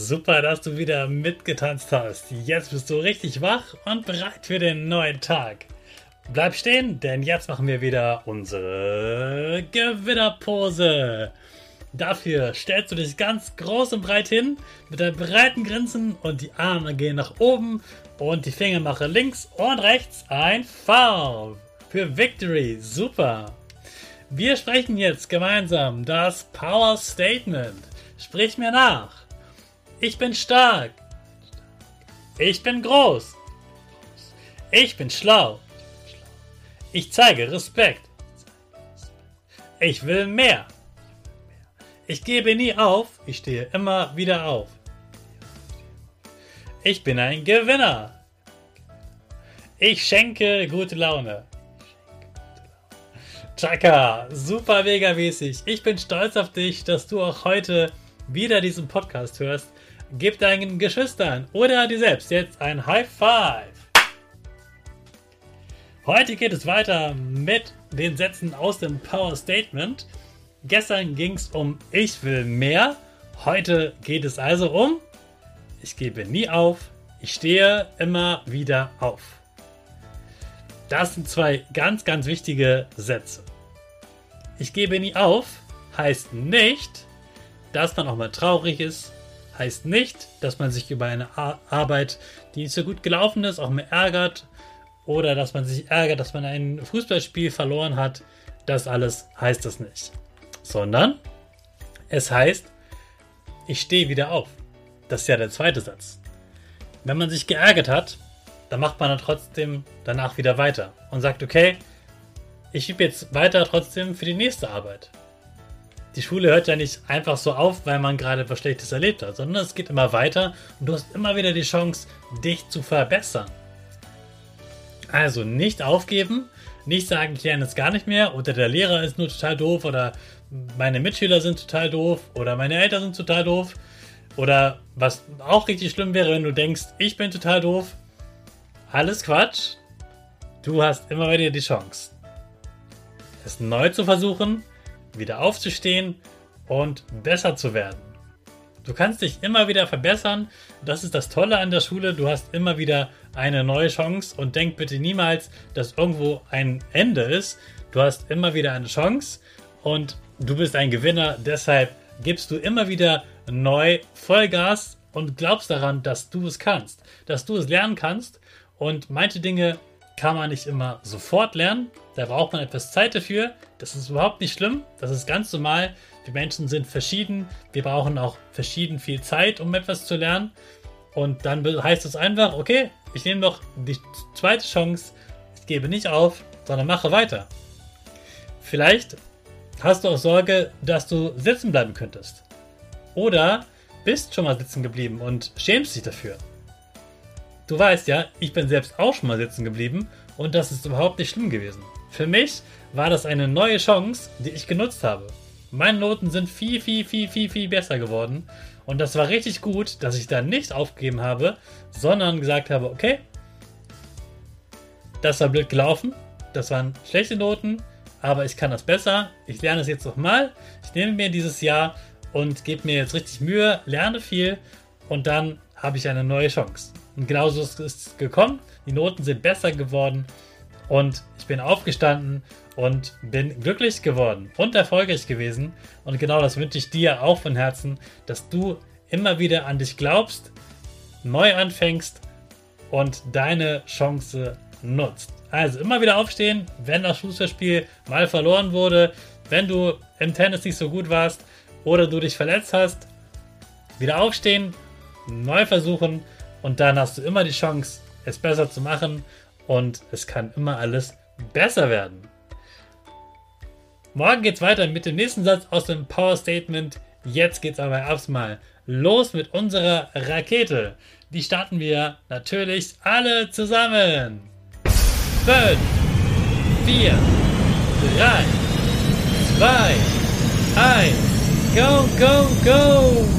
Super, dass du wieder mitgetanzt hast. Jetzt bist du richtig wach und bereit für den neuen Tag. Bleib stehen, denn jetzt machen wir wieder unsere Gewinnerpose. Dafür stellst du dich ganz groß und breit hin mit deinen breiten Grinsen und die Arme gehen nach oben und die Finger machen links und rechts ein V für Victory. Super. Wir sprechen jetzt gemeinsam das Power Statement. Sprich mir nach. Ich bin stark. Ich bin groß. Ich bin schlau. Ich zeige Respekt. Ich will mehr. Ich gebe nie auf. Ich stehe immer wieder auf. Ich bin ein Gewinner. Ich schenke gute Laune. Chaka, super mega mäßig. Ich bin stolz auf dich, dass du auch heute wieder diesen Podcast hörst. Gib deinen Geschwistern oder dir selbst jetzt ein High Five. Heute geht es weiter mit den Sätzen aus dem Power Statement. Gestern ging es um Ich will mehr. Heute geht es also um Ich gebe nie auf. Ich stehe immer wieder auf. Das sind zwei ganz, ganz wichtige Sätze. Ich gebe nie auf heißt nicht, dass man auch mal traurig ist, heißt nicht, dass man sich über eine Arbeit, die nicht so gut gelaufen ist, auch mehr ärgert oder dass man sich ärgert, dass man ein Fußballspiel verloren hat. Das alles heißt es nicht. Sondern es heißt, ich stehe wieder auf. Das ist ja der zweite Satz. Wenn man sich geärgert hat, dann macht man dann trotzdem danach wieder weiter und sagt, okay, ich übe jetzt weiter trotzdem für die nächste Arbeit die Schule hört ja nicht einfach so auf, weil man gerade was Schlechtes erlebt hat, sondern es geht immer weiter und du hast immer wieder die Chance, dich zu verbessern. Also nicht aufgeben, nicht sagen, ich lerne es gar nicht mehr oder der Lehrer ist nur total doof oder meine Mitschüler sind total doof oder meine Eltern sind total doof oder was auch richtig schlimm wäre, wenn du denkst, ich bin total doof. Alles Quatsch. Du hast immer wieder die Chance, es neu zu versuchen wieder aufzustehen und besser zu werden. Du kannst dich immer wieder verbessern. Das ist das Tolle an der Schule. Du hast immer wieder eine neue Chance und denk bitte niemals, dass irgendwo ein Ende ist. Du hast immer wieder eine Chance und du bist ein Gewinner. Deshalb gibst du immer wieder neu Vollgas und glaubst daran, dass du es kannst, dass du es lernen kannst. Und manche Dinge kann man nicht immer sofort lernen. Da braucht man etwas Zeit dafür. Das ist überhaupt nicht schlimm. Das ist ganz normal. Die Menschen sind verschieden. Wir brauchen auch verschieden viel Zeit, um etwas zu lernen. Und dann heißt es einfach, okay, ich nehme doch die zweite Chance. Ich gebe nicht auf, sondern mache weiter. Vielleicht hast du auch Sorge, dass du sitzen bleiben könntest. Oder bist schon mal sitzen geblieben und schämst dich dafür. Du weißt ja, ich bin selbst auch schon mal sitzen geblieben und das ist überhaupt nicht schlimm gewesen. Für mich war das eine neue Chance, die ich genutzt habe. Meine Noten sind viel, viel, viel, viel, viel besser geworden. Und das war richtig gut, dass ich da nicht aufgegeben habe, sondern gesagt habe, okay, das war blöd gelaufen, das waren schlechte Noten, aber ich kann das besser, ich lerne es jetzt nochmal, ich nehme mir dieses Jahr und gebe mir jetzt richtig Mühe, lerne viel und dann habe ich eine neue Chance. Und genauso ist es gekommen. Die Noten sind besser geworden und ich bin aufgestanden und bin glücklich geworden und erfolgreich gewesen. Und genau das wünsche ich dir auch von Herzen, dass du immer wieder an dich glaubst, neu anfängst und deine Chance nutzt. Also immer wieder aufstehen, wenn das Fußballspiel mal verloren wurde, wenn du im Tennis nicht so gut warst oder du dich verletzt hast, wieder aufstehen, neu versuchen und dann hast du immer die Chance, es besser zu machen und es kann immer alles besser werden. Morgen geht's weiter mit dem nächsten Satz aus dem Power Statement. Jetzt geht's aber erstmal los mit unserer Rakete. Die starten wir natürlich alle zusammen. 5, 4, 3, 2, 1, go, go, go!